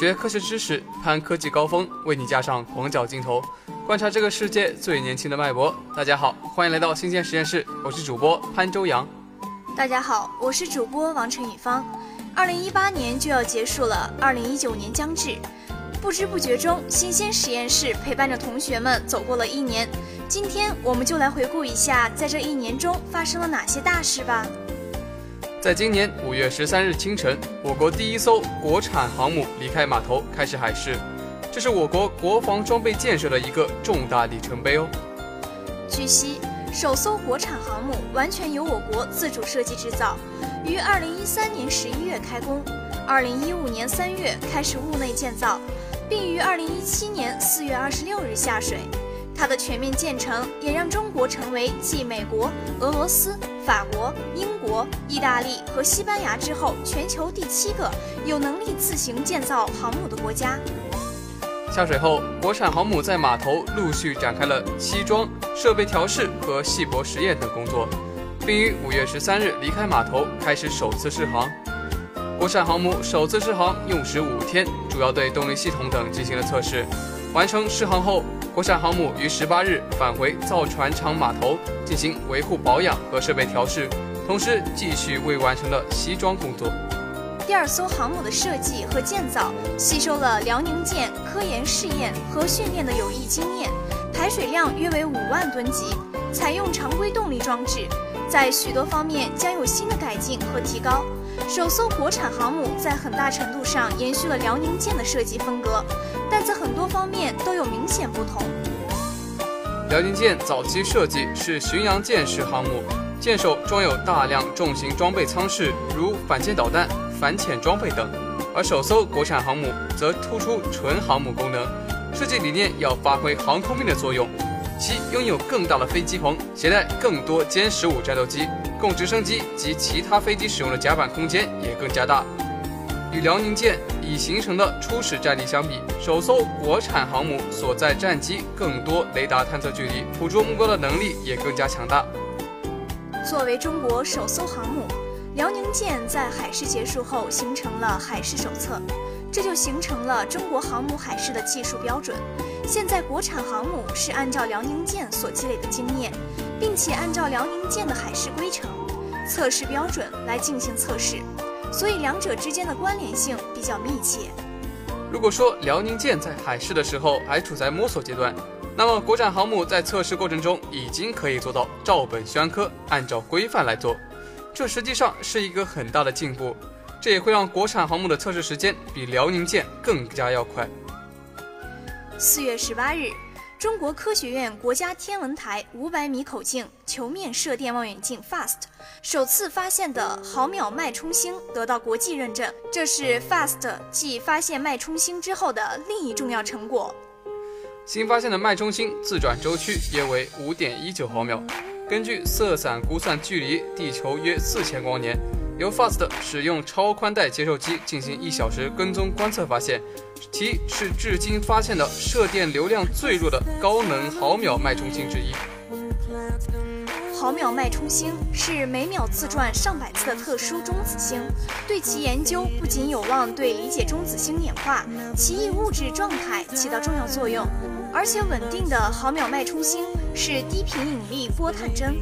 学科学知识，攀科技高峰，为你架上广角镜头，观察这个世界最年轻的脉搏。大家好，欢迎来到新鲜实验室，我是主播潘周阳。大家好，我是主播王晨宇芳。二零一八年就要结束了，二零一九年将至，不知不觉中，新鲜实验室陪伴着同学们走过了一年。今天我们就来回顾一下，在这一年中发生了哪些大事吧。在今年五月十三日清晨，我国第一艘国产航母离开码头开始海试，这是我国国防装备建设的一个重大里程碑哦。据悉，首艘国产航母完全由我国自主设计制造，于二零一三年十一月开工，二零一五年三月开始坞内建造，并于二零一七年四月二十六日下水。它的全面建成，也让中国成为继美国、俄罗斯、法国、英国、意大利和西班牙之后，全球第七个有能力自行建造航母的国家。下水后，国产航母在码头陆续展开了西装、设备调试和细泊实验等工作，并于五月十三日离开码头，开始首次试航。国产航母首次试航用时五天，主要对动力系统等进行了测试。完成试航后。国产航母于十八日返回造船厂码头进行维护保养和设备调试，同时继续未完成的西装工作。第二艘航母的设计和建造吸收了辽宁舰科研试验和训练的有益经验，排水量约为五万吨级，采用常规动力装置，在许多方面将有新的改进和提高。首艘国产航母在很大程度上延续了辽宁舰的设计风格，但在很多方面都有明显不同。辽宁舰早期设计是巡洋舰式航母，舰首装有大量重型装备舱室，如反舰导弹、反潜装备等；而首艘国产航母则突出纯航母功能，设计理念要发挥航空兵的作用，其拥有更大的飞机棚，携带更多歼十五战斗机。供直升机及其他飞机使用的甲板空间也更加大。与辽宁舰已形成的初始战力相比，首艘国产航母所在战机更多雷达探测距离，捕捉目标的能力也更加强大。作为中国首艘航母，辽宁舰在海试结束后形成了海试手册，这就形成了中国航母海试的技术标准。现在国产航母是按照辽宁舰所积累的经验。并且按照辽宁舰的海试规程、测试标准来进行测试，所以两者之间的关联性比较密切。如果说辽宁舰在海试的时候还处在摸索阶段，那么国产航母在测试过程中已经可以做到照本宣科，按照规范来做，这实际上是一个很大的进步，这也会让国产航母的测试时间比辽宁舰更加要快。四月十八日。中国科学院国家天文台五百米口径球面射电望远镜 FAST 首次发现的毫秒脉冲星得到国际认证，这是 FAST 继发现脉冲星之后的另一重要成果。新发现的脉冲星自转周期约为五点一九毫秒，根据色散估算，距离地球约四千光年。由 FAST 使用超宽带接收机进行一小时跟踪观测，发现其是至今发现的射电流量最弱的高能毫秒脉冲星之一。毫秒脉冲星是每秒自转上百次的特殊中子星，对其研究不仅有望对理解中子星演化、奇异物质状态起到重要作用，而且稳定的毫秒脉冲星是低频引力波探针。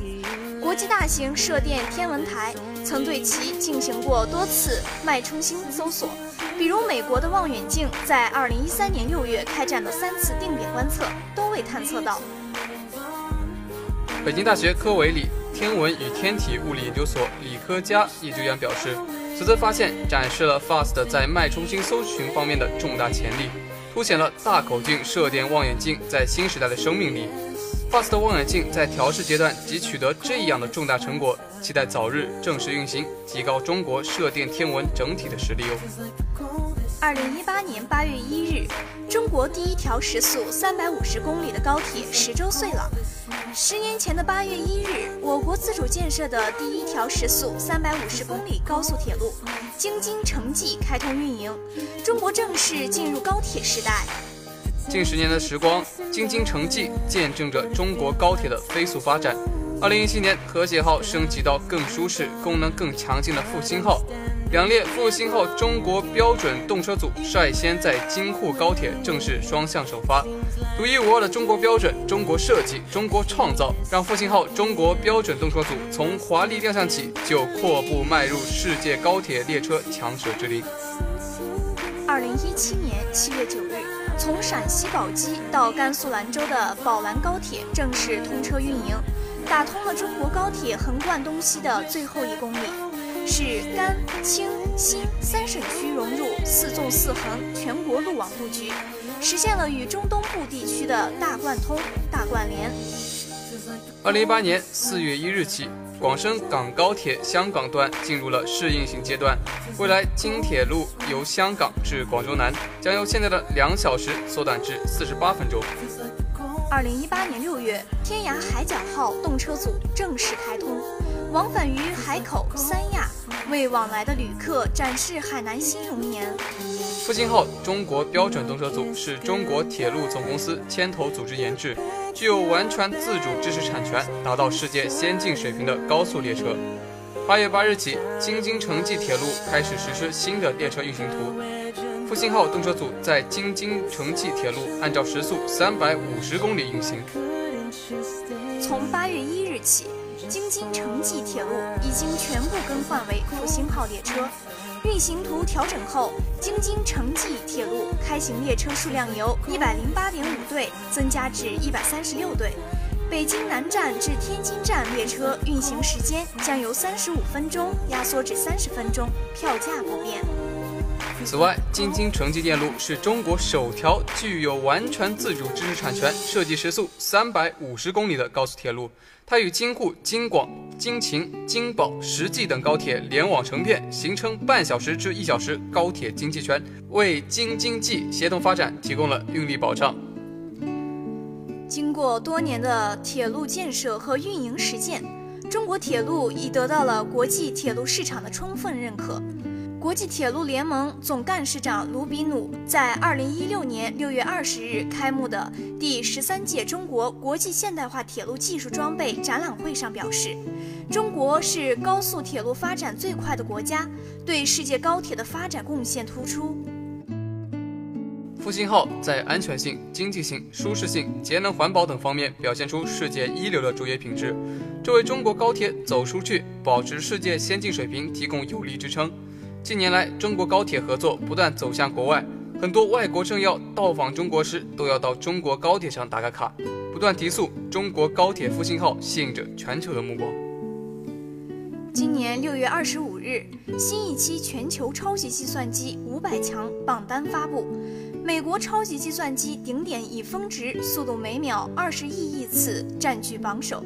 国际大型射电天文台曾对其进行过多次脉冲星搜索，比如美国的望远镜在2013年6月开展的三次定点观测都未探测到。北京大学科维里天文与天体物理研究所李科佳研究员表示，此次发现展示了 FAST 在脉冲星搜寻方面的重大潜力，凸显了大口径射电望远镜在新时代的生命力。FAST 望远镜在调试阶段即取得这样的重大成果，期待早日正式运行，提高中国射电天文整体的实力哦。二零一八年八月一日，中国第一条时速三百五十公里的高铁十周岁了。十年前的八月一日，我国自主建设的第一条时速三百五十公里高速铁路京津城际开通运营，中国正式进入高铁时代。近十年的时光，京津城际见证着中国高铁的飞速发展。二零一七年，和谐号升级到更舒适、功能更强劲的复兴号。两列复兴号中国标准动车组率先在京沪高铁正式双向首发。独一无二的中国标准、中国设计、中国创造，让复兴号中国标准动车组从华丽亮相起就阔步迈入世界高铁列车强者之林。二零一七年七月九日，从陕西宝鸡到甘肃兰州的宝兰高铁正式通车运营，打通了中国高铁横贯东西的最后一公里。使甘、青、新三省区融入四纵四横全国路网布局，实现了与中东部地区的大贯通、大贯联。二零一八年四月一日起，广深港高铁香港段进入了试运行阶段，未来京铁路由香港至广州南将由现在的两小时缩短至四十八分钟。二零一八年六月，天涯海角号动车组正式开通，往返于海口、三亚。为往来的旅客展示海南新容颜。复兴号中国标准动车组是中国铁路总公司牵头组织研制，具有完全自主知识产权，达到世界先进水平的高速列车。八月八日起，京津城际铁路开始实施新的列车运行图。复兴号动车组在京津城际铁路按照时速三百五十公里运行。从八月一日起。京津城际铁路已经全部更换为复兴号列车，运行图调整后，京津城际铁路开行列车数量由一百零八点五对增加至一百三十六对，北京南站至天津站列车运行时间将由三十五分钟压缩至三十分钟，票价不变。此外，京津城际电路是中国首条具有完全自主知识产权、设计时速三百五十公里的高速铁路。它与京沪、京广、京秦、京宝、实际等高铁联网成片，形成半小时至一小时高铁经济圈，为京津冀协同发展提供了运力保障。经过多年的铁路建设和运营实践，中国铁路已得到了国际铁路市场的充分认可。国际铁路联盟总干事长卢比努在二零一六年六月二十日开幕的第十三届中国国际现代化铁路技术装备展览会上表示：“中国是高速铁路发展最快的国家，对世界高铁的发展贡献突出。”复兴号在安全性、经济性、舒适性、节能环保等方面表现出世界一流的卓越品质，这为中国高铁走出去、保持世界先进水平提供有力支撑。近年来，中国高铁合作不断走向国外，很多外国政要到访中国时都要到中国高铁上打个卡，不断提速。中国高铁复兴号吸引着全球的目光。今年六月二十五日，新一期全球超级计算机五百强榜单发布，美国超级计算机顶点以峰值速度每秒二十亿亿次占据榜首，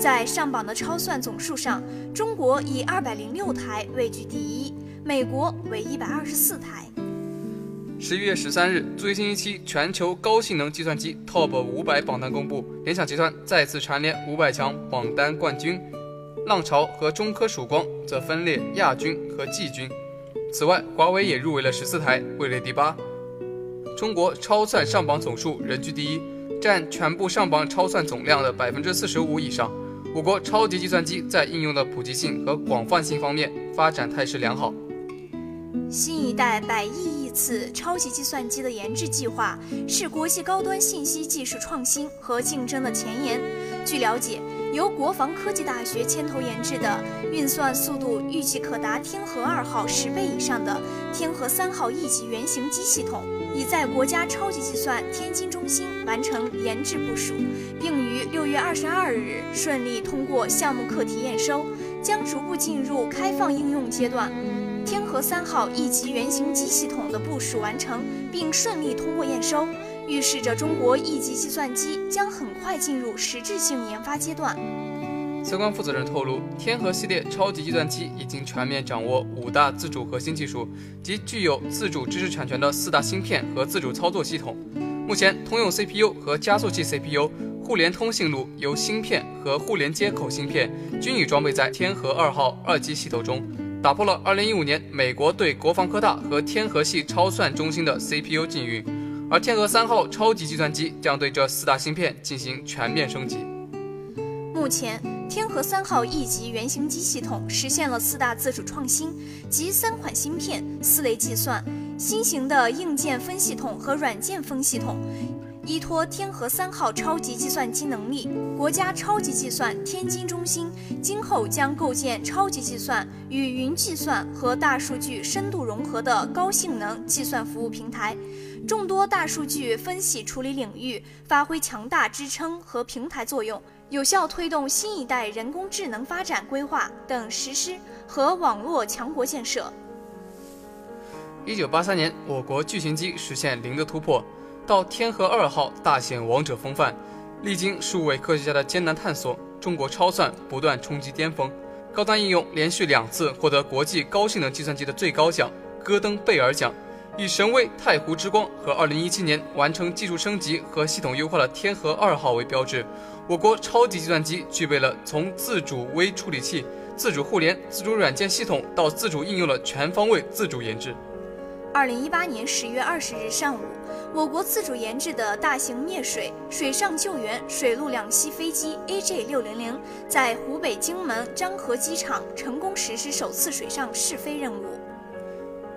在上榜的超算总数上，中国以二百零六台位居第一。美国为一百二十四台。十一月十三日，最新一期全球高性能计算机 TOP 五百榜单公布，联想集团再次蝉联五百强榜单冠军，浪潮和中科曙光则分列亚军和季军。此外，华为也入围了十四台，位列第八。中国超算上榜总数仍居第一，占全部上榜超算总量的百分之四十五以上。我国超级计算机在应用的普及性和广泛性方面发展态势良好。新一代百亿亿次超级计算机的研制计划是国际高端信息技术创新和竞争的前沿。据了解，由国防科技大学牵头研制的、运算速度预计可达天河二号十倍以上的天河三号一级原型机系统，已在国家超级计算天津中心完成研制部署，并于六月二十二日顺利通过项目课题验收，将逐步进入开放应用阶段。天河三号一级原型机系统的部署完成，并顺利通过验收，预示着中国一级计算机将很快进入实质性研发阶段。相关负责人透露，天河系列超级计算机已经全面掌握五大自主核心技术及具有自主知识产权的四大芯片和自主操作系统。目前，通用 CPU 和加速器 CPU、互联通信路由芯片和互联接口芯片均已装备在天河二号二级系统中。打破了2015年美国对国防科大和天河系超算中心的 CPU 禁运，而天河三号超级计算机将对这四大芯片进行全面升级。目前，天河三号 E 级原型机系统实现了四大自主创新，即三款芯片、四类计算、新型的硬件分系统和软件分系统。依托天河三号超级计算机能力，国家超级计算天津中心今后将构建超级计算与云计算和大数据深度融合的高性能计算服务平台，众多大数据分析处理领域发挥强大支撑和平台作用，有效推动新一代人工智能发展规划等实施和网络强国建设。一九八三年，我国巨型机实现零的突破。到天河二号大显王者风范，历经数位科学家的艰难探索，中国超算不断冲击巅峰，高端应用连续两次获得国际高性能计算机的最高奖——戈登贝尔奖。以神威太湖之光和2017年完成技术升级和系统优化的天河二号为标志，我国超级计算机具备了从自主微处理器、自主互联、自主软件系统到自主应用的全方位自主研制。2018年10月20日上午。我国自主研制的大型灭水水上救援水陆两栖飞机 AJ600 在湖北荆门漳河机场成功实施首次水上试飞任务。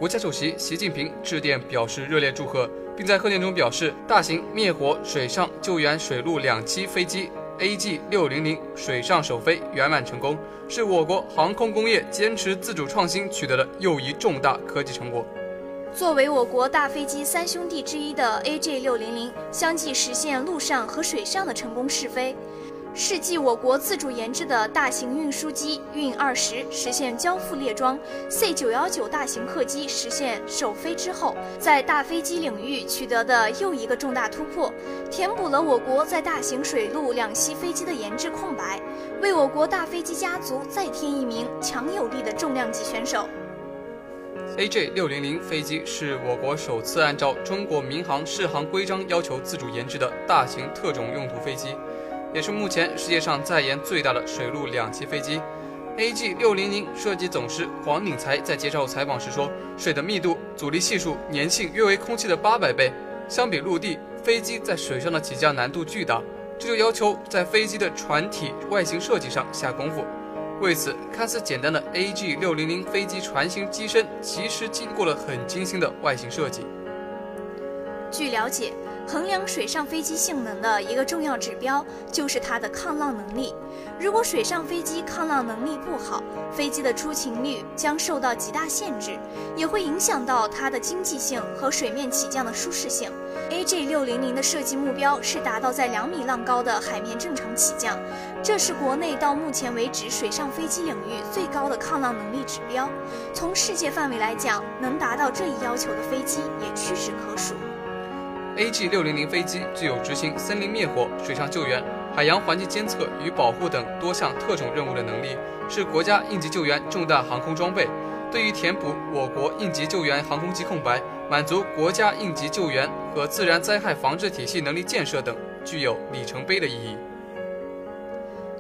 国家主席习近平致电表示热烈祝贺，并在贺电中表示，大型灭火水上救援水陆两栖飞机 AG600 水上首飞圆满成功，是我国航空工业坚持自主创新取得的又一重大科技成果。作为我国大飞机三兄弟之一的 AJ600，相继实现陆上和水上的成功试飞，是继我国自主研制的大型运输机运二十实现交付列装，C919 大型客机实现首飞之后，在大飞机领域取得的又一个重大突破，填补了我国在大型水陆两栖飞机的研制空白，为我国大飞机家族再添一名强有力的重量级选手。AJ 六零零飞机是我国首次按照中国民航适航规章要求自主研制的大型特种用途飞机，也是目前世界上在研最大的水陆两栖飞机。AG 六零零设计总师黄鼎才在接受采访时说：“水的密度、阻力系数、粘性约为空气的八百倍，相比陆地，飞机在水上的起降难度巨大，这就要求在飞机的船体外形设计上下功夫。”为此，看似简单的 AG 六零零飞机船型机身，其实经过了很精心的外形设计。据了解，衡量水上飞机性能的一个重要指标就是它的抗浪能力。如果水上飞机抗浪能力不好，飞机的出勤率将受到极大限制，也会影响到它的经济性和水面起降的舒适性。AJ 六零零的设计目标是达到在两米浪高的海面正常起降，这是国内到目前为止水上飞机领域最高的抗浪能力指标。从世界范围来讲，能达到这一要求的飞机也屈指可数。AG 六零零飞机具有执行森林灭火、水上救援、海洋环境监测与保护等多项特种任务的能力，是国家应急救援重大航空装备。对于填补我国应急救援航空机空白，满足国家应急救援和自然灾害防治体系能力建设等，具有里程碑的意义。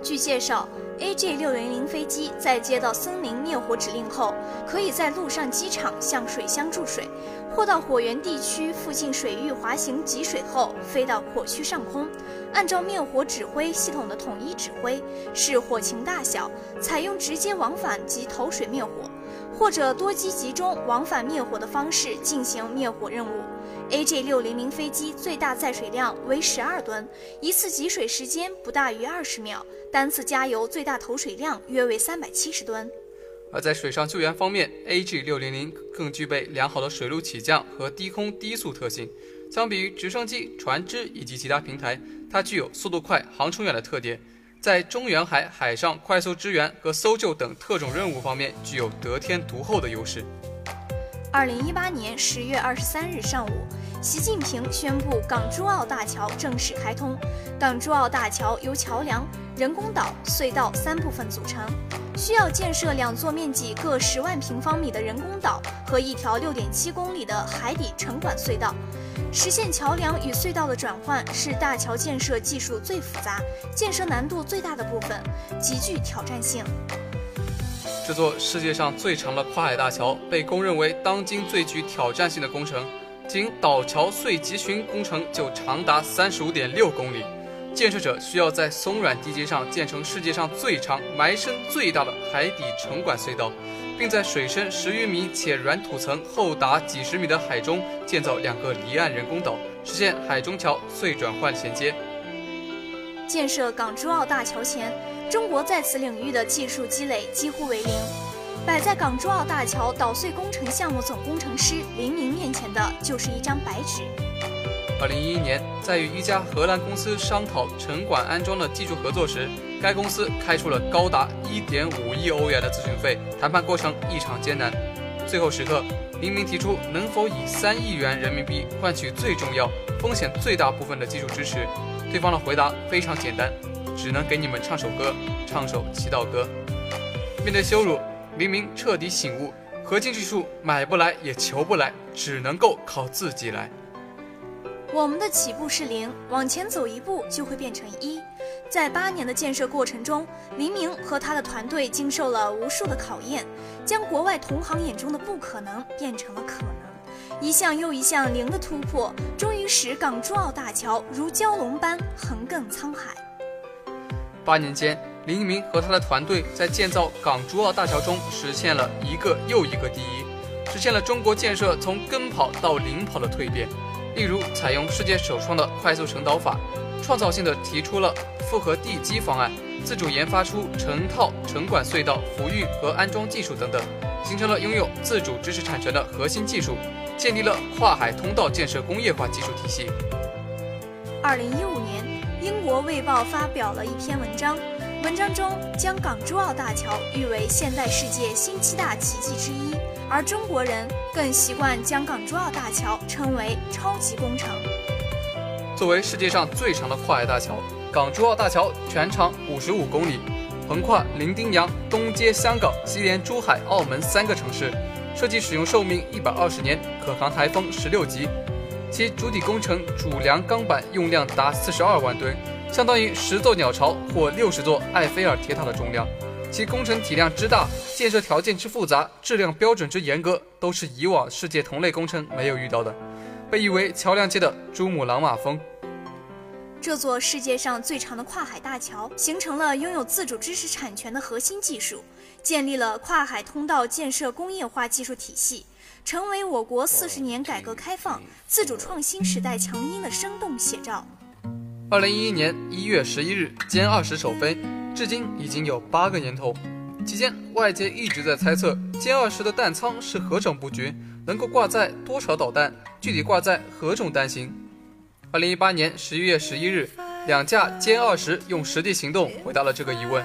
据介绍，AJ 六零零飞机在接到森林灭火指令后，可以在陆上机场向水箱注水，或到火源地区附近水域滑行集水后，飞到火区上空，按照灭火指挥系统的统一指挥，视火情大小，采用直接往返及投水灭火。或者多机集中往返灭火的方式进行灭火任务。AJ 六零零飞机最大载水量为十二吨，一次集水时间不大于二十秒，单次加油最大投水量约为三百七十吨。而在水上救援方面，AG 六零零更具备良好的水陆起降和低空低速特性。相比于直升机、船只以及其他平台，它具有速度快、航程远的特点。在中远海海上快速支援和搜救等特种任务方面，具有得天独厚的优势。二零一八年十月二十三日上午，习近平宣布港珠澳大桥正式开通。港珠澳大桥由桥梁、人工岛、隧道三部分组成，需要建设两座面积各十万平方米的人工岛和一条六点七公里的海底沉管隧道。实现桥梁与隧道的转换是大桥建设技术最复杂、建设难度最大的部分，极具挑战性。这座世界上最长的跨海大桥被公认为当今最具挑战性的工程，仅岛桥隧集群工程就长达三十五点六公里。建设者需要在松软地基上建成世界上最长、埋深最大的海底沉管隧道，并在水深十余米且软土层厚达几十米的海中建造两个离岸人工岛，实现海中桥隧转换衔接。建设港珠澳大桥前，中国在此领域的技术积累几乎为零。摆在港珠澳大桥捣碎工程项目总工程师林明面前的就是一张白纸。二零一一年，在与一家荷兰公司商讨沉管安装的技术合作时，该公司开出了高达一点五亿欧元的咨询费，谈判过程异常艰难。最后时刻，林明提出能否以三亿元人民币换取最重要、风险最大部分的技术支持。对方的回答非常简单，只能给你们唱首歌，唱首祈祷歌。面对羞辱，林明彻底醒悟：核心技术买不来也求不来，只能够靠自己来。我们的起步是零，往前走一步就会变成一。在八年的建设过程中，林明和他的团队经受了无数的考验，将国外同行眼中的不可能变成了可能。一项又一项零的突破，终于使港珠澳大桥如蛟龙般横亘沧海。八年间，林鸣和他的团队在建造港珠澳大桥中实现了一个又一个第一，实现了中国建设从跟跑到领跑的蜕变。例如，采用世界首创的快速沉岛法，创造性的提出了复合地基方案，自主研发出成套沉管隧道浮运和安装技术等等，形成了拥有自主知识产权的核心技术，建立了跨海通道建设工业化技术体系。二零一五年，英国《卫报》发表了一篇文章，文章中将港珠澳大桥誉为现代世界新七大奇迹之一。而中国人更习惯将港珠澳大桥称为超级工程。作为世界上最长的跨海大桥，港珠澳大桥全长五十五公里，横跨伶仃洋、东接香港、西连珠海、澳门三个城市，设计使用寿命一百二十年，可扛台风十六级。其主体工程主梁钢板用量达四十二万吨，相当于十座鸟巢或六十座埃菲尔铁塔的重量。其工程体量之大，建设条件之复杂，质量标准之严格，都是以往世界同类工程没有遇到的，被誉为桥梁界的珠穆朗玛峰。这座世界上最长的跨海大桥，形成了拥有自主知识产权的核心技术，建立了跨海通道建设工业化技术体系，成为我国四十年改革开放自主创新时代强音的生动写照。二零一一年一月十一日，歼二十首飞。至今已经有八个年头，期间外界一直在猜测歼二十的弹仓是何种布局，能够挂载多少导弹，具体挂载何种弹型。二零一八年十一月十一日，两架歼二十用实际行动回答了这个疑问。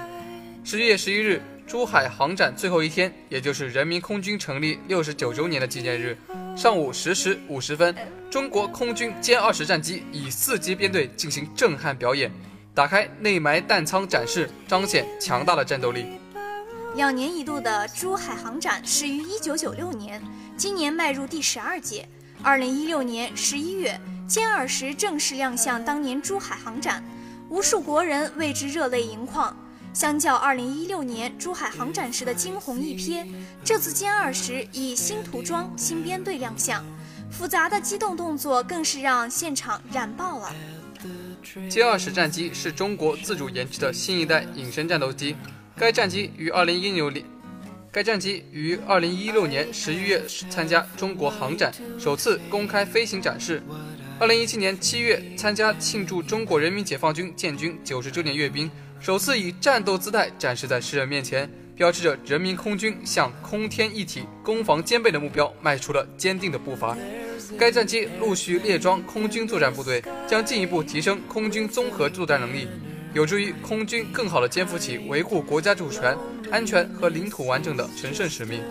十一月十一日，珠海航展最后一天，也就是人民空军成立六十九周年的纪念日，上午十时五十分，中国空军歼二十战机以四机编队进行震撼表演。打开内埋弹仓展示，彰显强大的战斗力。两年一度的珠海航展始于一九九六年，今年迈入第十二届。二零一六年十一月，歼二十正式亮相当年珠海航展，无数国人为之热泪盈眶。相较二零一六年珠海航展时的惊鸿一瞥，这次歼二十以新涂装、新编队亮相，复杂的机动动作更是让现场燃爆了。歼二十战机是中国自主研制的新一代隐身战斗机。该战机于二零一六年，该战机于二零一六年十一月参加中国航展，首次公开飞行展示。二零一七年七月参加庆祝中国人民解放军建军九十周年阅兵，首次以战斗姿态展示在世人面前，标志着人民空军向空天一体、攻防兼备的目标迈出了坚定的步伐。该战机陆续列装空军作战部队，将进一步提升空军综合作战能力，有助于空军更好地肩负起维护国家主权、安全和领土完整的神圣使命。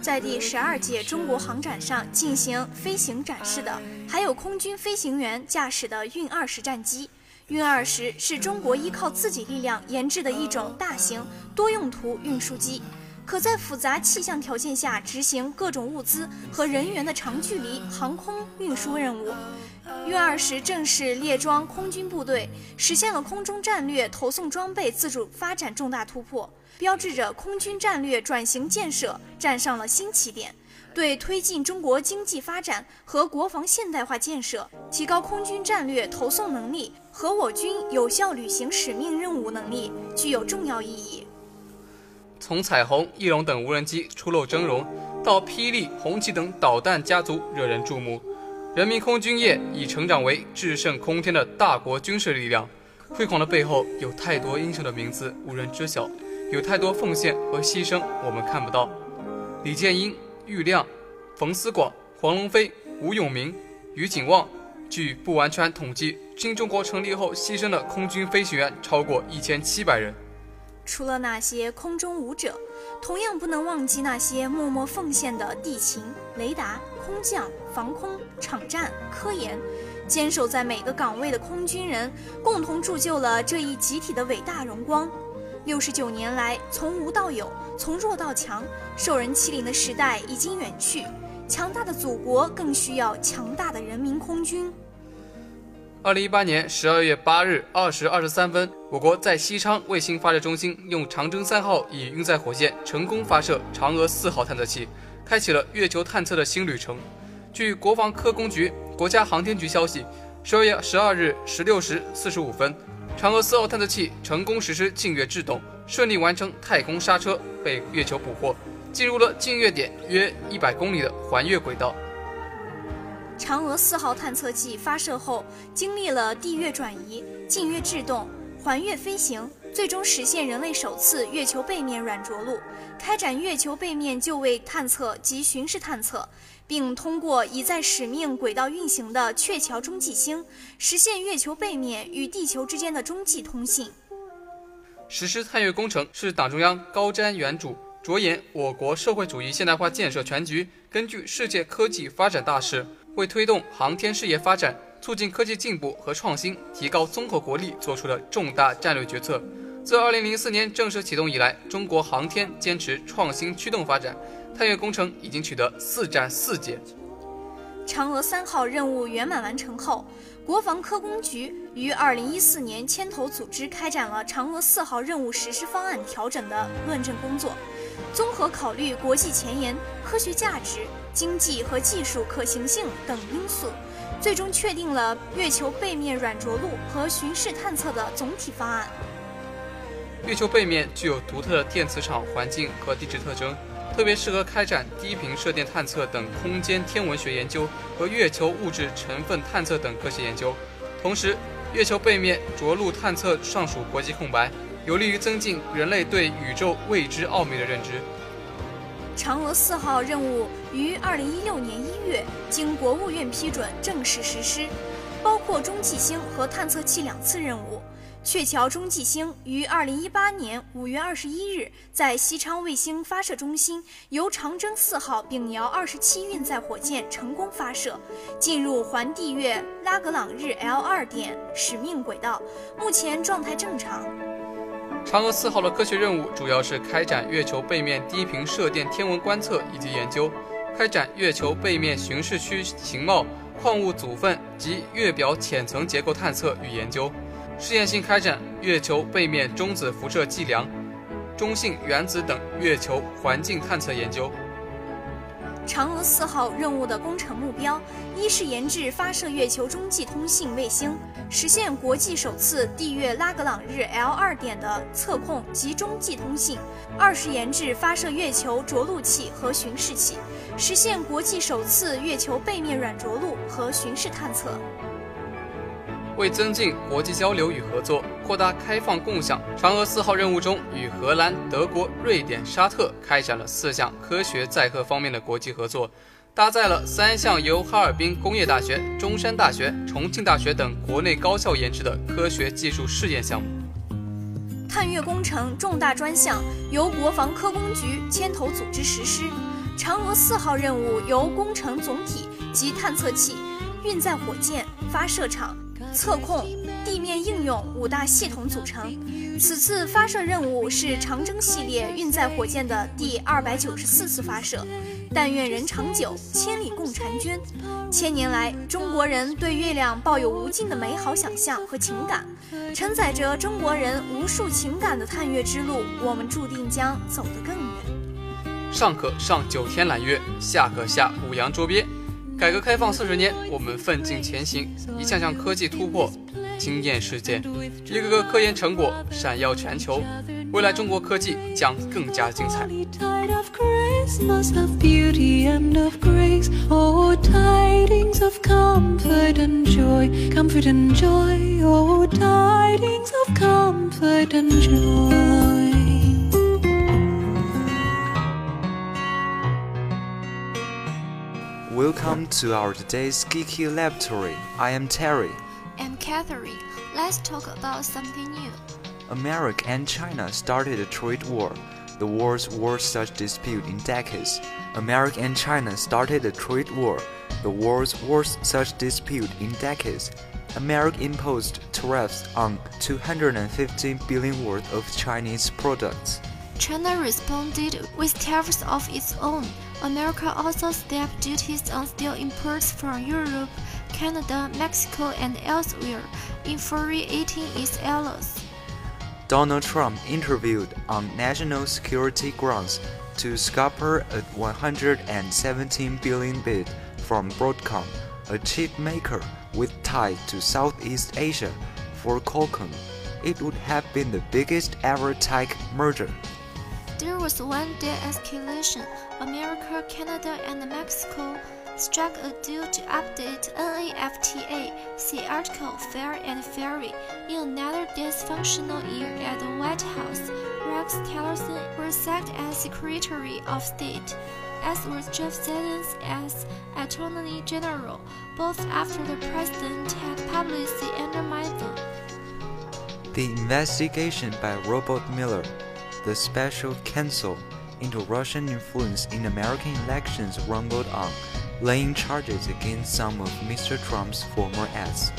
在第十二届中国航展上进行飞行展示的，还有空军飞行员驾驶的运二十战机。运二十是中国依靠自己力量研制的一种大型多用途运输机。可在复杂气象条件下执行各种物资和人员的长距离航空运输任务。运二十正式列装空军部队，实现了空中战略投送装备自主发展重大突破，标志着空军战略转型建设站上了新起点，对推进中国经济发展和国防现代化建设、提高空军战略投送能力。和我军有效履行使命任务能力具有重要意义。从彩虹、翼龙等无人机初露峥嵘，到霹雳、红旗等导弹家族惹人注目，人民空军业已成长为制胜空天的大国军事力量。辉煌的背后，有太多英雄的名字无人知晓，有太多奉献和牺牲我们看不到。李建英、郁亮、冯思广、黄龙飞、吴永明、于景旺，据不完全统计，新中国成立后牺牲的空军飞行员超过一千七百人。除了那些空中舞者，同样不能忘记那些默默奉献的地勤、雷达、空降、防空、场战、科研，坚守在每个岗位的空军人，共同铸就了这一集体的伟大荣光。六十九年来，从无到有，从弱到强，受人欺凌的时代已经远去，强大的祖国更需要强大的人民空军。二零一八年十二月八日二时二十三分，我国在西昌卫星发射中心用长征三号乙运载火箭成功发射嫦娥四号探测器，开启了月球探测的新旅程。据国防科工局、国家航天局消息，十二月十二日十六时四十五分，嫦娥四号探测器成功实施近月制动，顺利完成太空刹车，被月球捕获，进入了近月点约一百公里的环月轨道。嫦娥四号探测器发射后，经历了地月转移、近月制动、环月飞行，最终实现人类首次月球背面软着陆，开展月球背面就位探测及巡视探测，并通过已在使命轨道运行的鹊桥中继星，实现月球背面与地球之间的中继通信。实施探月工程是党中央高瞻远瞩、着眼我国社会主义现代化建设全局，根据世界科技发展大势。为推动航天事业发展、促进科技进步和创新、提高综合国力做出的重大战略决策。自2004年正式启动以来，中国航天坚持创新驱动发展，探月工程已经取得四战四捷。嫦娥三号任务圆满完成后，国防科工局于二零一四年牵头组织开展了嫦娥四号任务实施方案调整的论证工作，综合考虑国际前沿、科学价值。经济和技术可行性等因素，最终确定了月球背面软着陆和巡视探测的总体方案。月球背面具有独特的电磁场环境和地质特征，特别适合开展低频射电探测等空间天文学研究和月球物质成分探测等科学研究。同时，月球背面着陆探测尚属国际空白，有利于增进人类对宇宙未知奥秘的认知。嫦娥四号任务于二零一六年一月经国务院批准正式实施，包括中继星和探测器两次任务。鹊桥中继星于二零一八年五月二十一日在西昌卫星发射中心由长征四号丙遥二十七运载火箭成功发射，进入环地月拉格朗日 L 二点使命轨道，目前状态正常。嫦娥四号的科学任务主要是开展月球背面低频射电天文观测以及研究，开展月球背面巡视区形貌、矿物组分及月表浅层结构探测与研究，试验性开展月球背面中子辐射计量、中性原子等月球环境探测研究。嫦娥四号任务的工程目标，一是研制发射月球中继通信卫星，实现国际首次地月拉格朗日 L 二点的测控及中继通信；二是研制发射月球着陆器和巡视器，实现国际首次月球背面软着陆和巡视探测。为增进国际交流与合作，扩大开放共享，嫦娥四号任务中与荷兰、德国、瑞典、沙特开展了四项科学载荷方面的国际合作，搭载了三项由哈尔滨工业大学、中山大学、重庆大学等国内高校研制的科学技术试验项目。探月工程重大专项由国防科工局牵头组织实施，嫦娥四号任务由工程总体及探测器、运载火箭、发射场。测控、地面应用五大系统组成。此次发射任务是长征系列运载火箭的第二百九十四次发射。但愿人长久，千里共婵娟。千年来，中国人对月亮抱有无尽的美好想象和情感，承载着中国人无数情感的探月之路，我们注定将走得更远。上可上九天揽月，下可下五洋捉鳖。改革开放四十年，我们奋进前行，一项项科技突破惊艳世界，一个个科研成果闪耀全球。未来中国科技将更加精彩。Welcome to our today's Geeky Laboratory. I am Terry. I'm Catherine. Let's talk about something new. America and China started a trade war, the world's worst such dispute in decades. America and China started a trade war, the world's worst such dispute in decades. America imposed tariffs on 215 billion worth of Chinese products. China responded with tariffs of its own. America also stepped duties on steel imports from Europe, Canada, Mexico, and elsewhere, infuriating its allies. Donald Trump interviewed on national security grounds to scupper a 117 billion bid from Broadcom, a chip maker with ties to Southeast Asia, for Qualcomm. It would have been the biggest ever tech merger. There was one day escalation. America, Canada, and Mexico struck a deal to update NAFTA, see article Fair and Ferry. In another dysfunctional year at the White House, Rex Tillerson was sacked as Secretary of State, as was Jeff Sessions as Attorney General, both after the president had publicly undermined them. The investigation by Robert Mueller the special counsel into Russian influence in American elections rumbled on, laying charges against some of Mr. Trump's former aides.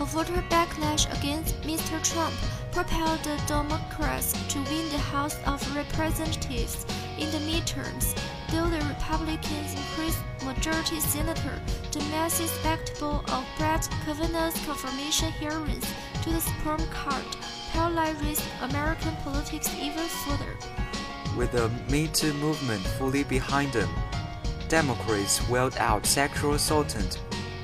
A voter backlash against Mr. Trump propelled the Democrats to win the House of Representatives in the midterms, though the Republicans increased majority senator, the massive spectacle of Brett Kavanaugh's confirmation hearings to the Supreme Court polarized American politics even further. With the Me Too movement fully behind them, Democrats wheeled out sexual assault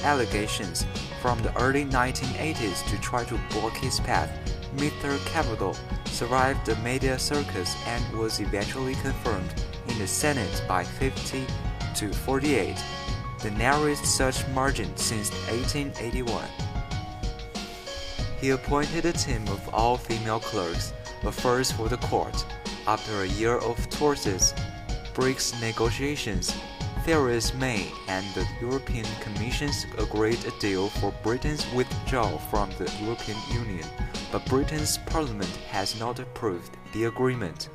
allegations from the early 1980s to try to block his path. Mr. Capitol survived the media circus and was eventually confirmed in the Senate by 50 to 48, the narrowest such margin since 1881. He appointed a team of all female clerks, a first for the court. After a year of tortuous BRICS negotiations, Theresa May and the European Commission agreed a deal for Britain's withdrawal from the European Union, but Britain's parliament has not approved the agreement.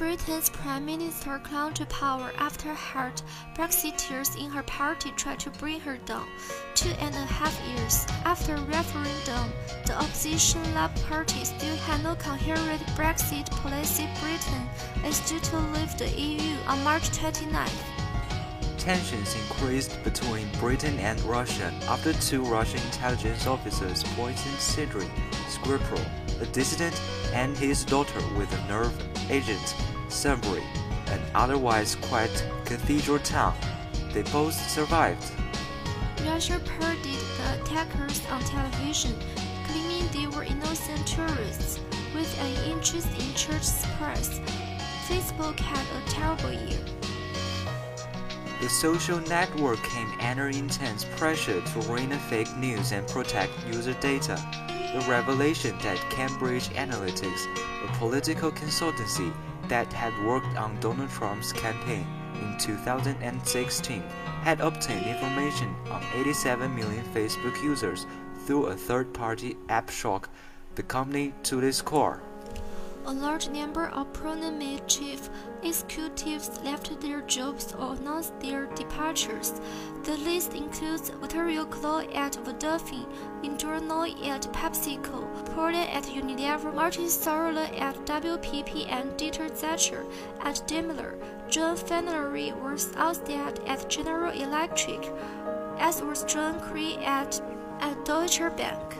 Britain's Prime Minister clung to power after hard Brexiteers in her party tried to bring her down. Two and a half years after referendum, the opposition Labour Party still had no coherent Brexit policy. Britain is due to leave the EU on March 29. Tensions increased between Britain and Russia after two Russian intelligence officers poisoned Sergei Skripal, a dissident, and his daughter with a nerve agent Sudbury, an otherwise quiet cathedral town. They both survived. Russia parodied the attackers on television, claiming they were innocent tourists with an interest in church suppress. Facebook had a terrible year. The social network came under intense pressure to rein in fake news and protect user data. The revelation that Cambridge Analytica, a political consultancy, that had worked on Donald Trump's campaign in 2016 had obtained information on 87 million Facebook users through a third party app shock the company to its core. A large number of prominent chief executives left their jobs or announced their departures. The list includes Vittorio Clo at Vodafone, Indrono at PepsiCo, Paula at Unilever, Martin Sorrella at WPP, and Dieter Zetsche at Daimler. John Flannery was ousted at General Electric, as was John Cree at, at Deutsche Bank.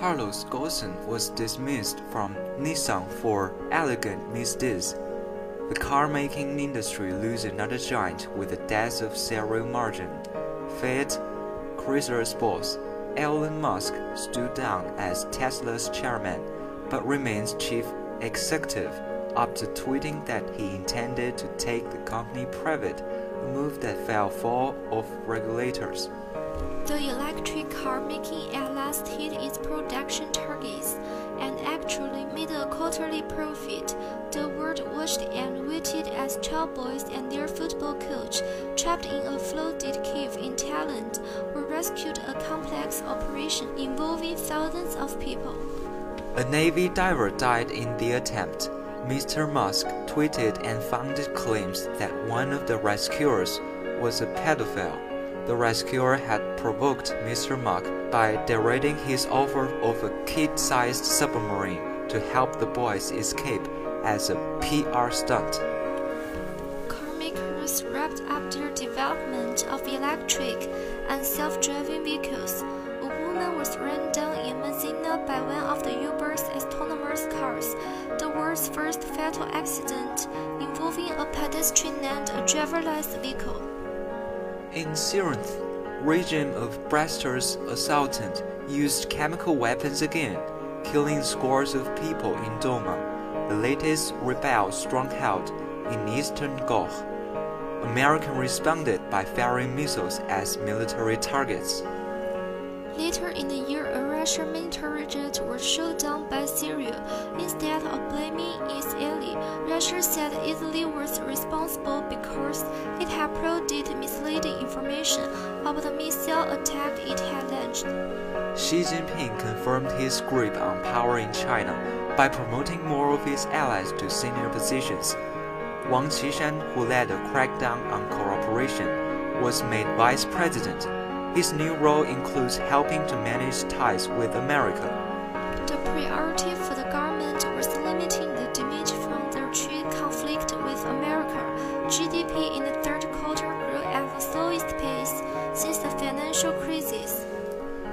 Carlos Ghosn was dismissed from Nissan for elegant misdeeds. The car-making industry loses another giant with the death of Cyril Martin. Fiat, Chrysler's boss, Elon Musk stood down as Tesla's chairman, but remains chief executive after tweeting that he intended to take the company private, a move that fell foul of regulators. The electric car making at last hit its production targets and actually made a quarterly profit. The world watched and waited as child boys and their football coach, trapped in a flooded cave in Thailand, were rescued a complex operation involving thousands of people. A Navy diver died in the attempt. Mr. Musk tweeted and founded claims that one of the rescuers was a pedophile. The rescuer had provoked Mr. Musk by deriding his offer of a kid-sized submarine to help the boys escape as a PR stunt. Car makers wrapped up their development of electric and self-driving vehicles. A woman was run down in Messina by one of the Uber's autonomous cars, the world's first fatal accident involving a pedestrian and a driverless vehicle. In Corinth, regime of Bresters assaultant used chemical weapons again, killing scores of people in Doma, the latest rebel stronghold in eastern Gaul. American responded by firing missiles as military targets. Later in the year, Russian military jet was shot down by Syria. Instead of blaming Israeli, Russia said Italy was responsible because it had provided misleading information about the missile attack it had launched. Xi Jinping confirmed his grip on power in China by promoting more of his allies to senior positions. Wang Qishan, who led a crackdown on cooperation, was made vice president. His new role includes helping to manage ties with America. The priority for the government was limiting the damage from the trade conflict with America. GDP in the third quarter grew at the slowest pace since the financial crisis.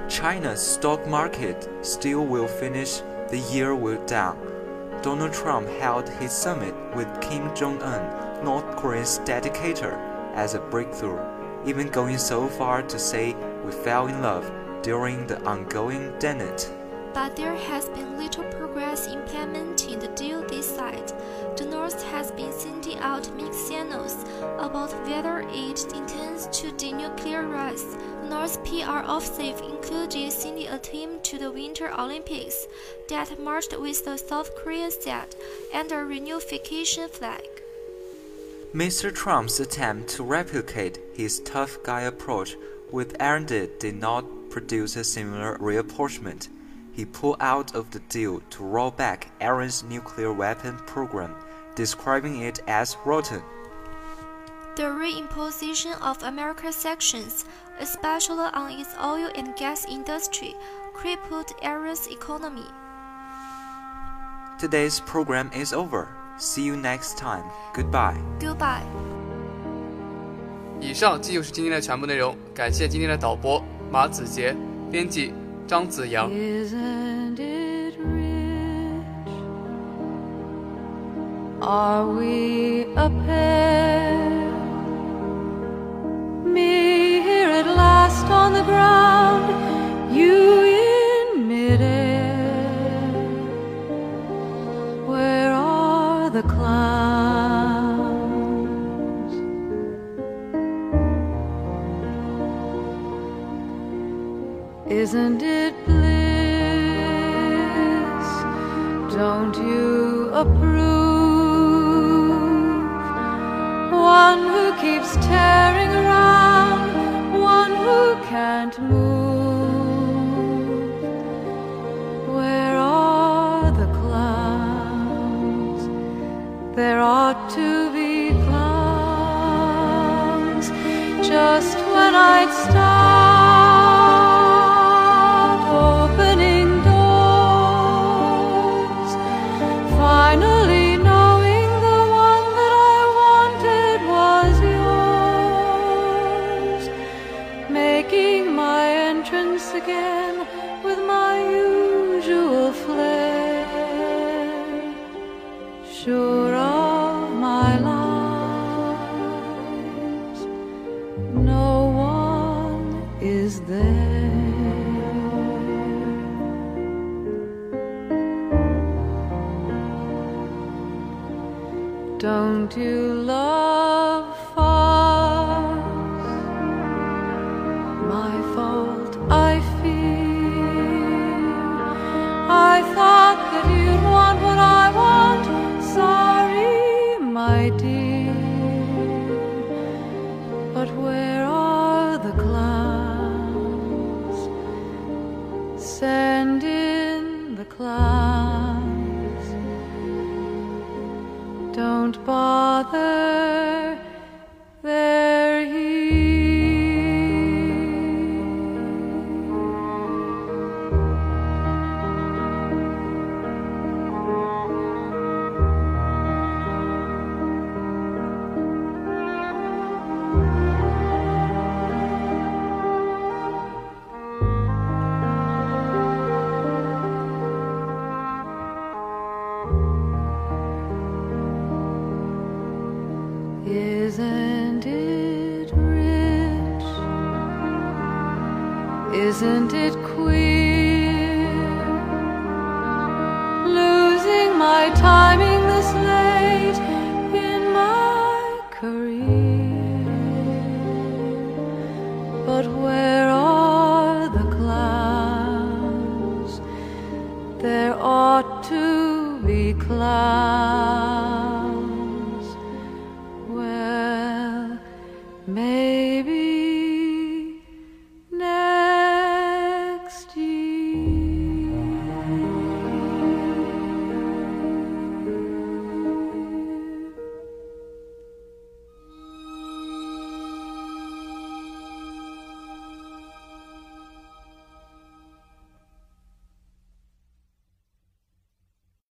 China's stock market still will finish the year well down. Donald Trump held his summit with Kim Jong un, North Korea's dictator, as a breakthrough, even going so far to say we fell in love during the ongoing Senate. But there has been little progress implementing the deal this side. The North has been sending out mixed signals about whether it intends to denuclearize. The North's PR offensive included sending a team to the Winter Olympics that marched with the South Korean flag and a reunification flag. Mr. Trump's attempt to replicate his tough guy approach with Iran did not produce a similar reapportionment. He pulled out of the deal to roll back Iran's nuclear weapon program, describing it as rotten. The reimposition of America's sanctions, especially on its oil and gas industry, crippled Iran's economy. Today's program is over. See you next time. Goodbye. Goodbye. 以上即就是今天的全部内容，感谢今天的导播马子杰，编辑张子阳。Isn't it rich? Are we a pair? Isn't it bliss? Don't you approve? One who keeps tearing around, one who can't move. Where are the clouds? There ought to be clouds just when I'd start